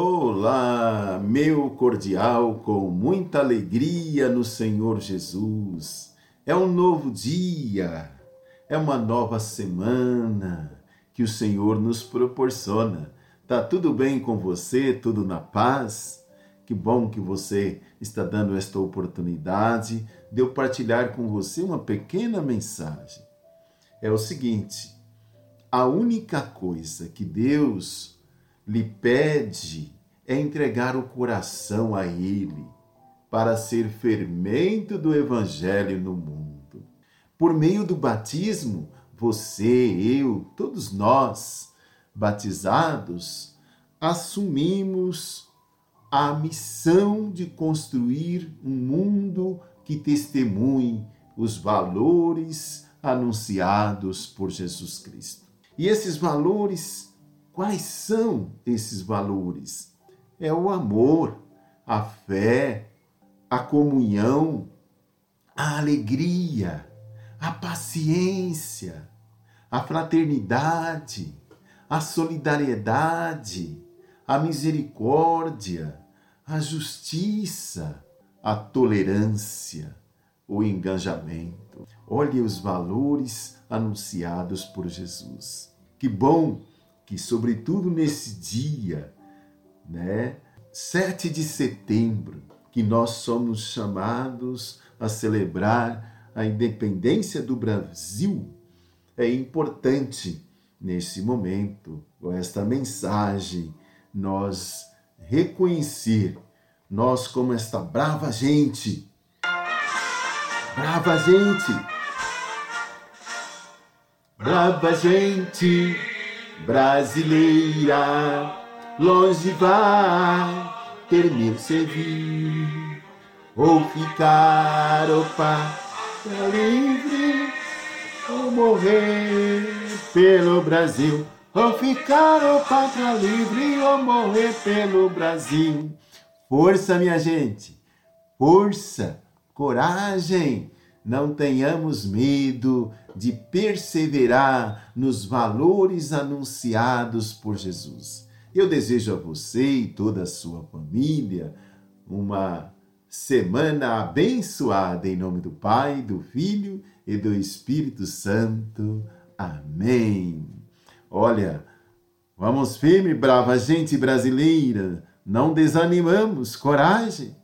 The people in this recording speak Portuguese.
Olá, meu cordial, com muita alegria no Senhor Jesus. É um novo dia, é uma nova semana que o Senhor nos proporciona. Tá tudo bem com você? Tudo na paz? Que bom que você está dando esta oportunidade de eu partilhar com você uma pequena mensagem. É o seguinte: a única coisa que Deus lhe pede é entregar o coração a Ele para ser fermento do Evangelho no mundo. Por meio do batismo, você, eu, todos nós, batizados, assumimos a missão de construir um mundo que testemunhe os valores anunciados por Jesus Cristo. E esses valores Quais são esses valores? É o amor, a fé, a comunhão, a alegria, a paciência, a fraternidade, a solidariedade, a misericórdia, a justiça, a tolerância, o engajamento. Olhe os valores anunciados por Jesus. Que bom que, sobretudo nesse dia, né, 7 de setembro, que nós somos chamados a celebrar a independência do Brasil, é importante nesse momento, com esta mensagem, nós reconhecer nós como esta brava gente. Brava gente. Brava gente brasileira, longe vai ter meu servir, ou ficar, opa, livre, ou morrer pelo Brasil, ou ficar, ou pátria livre, ou morrer pelo Brasil. Força, minha gente, força, coragem não tenhamos medo de perseverar nos valores anunciados por Jesus. Eu desejo a você e toda a sua família uma semana abençoada em nome do Pai, do Filho e do Espírito Santo. Amém. Olha, vamos firme, brava gente brasileira, não desanimamos, coragem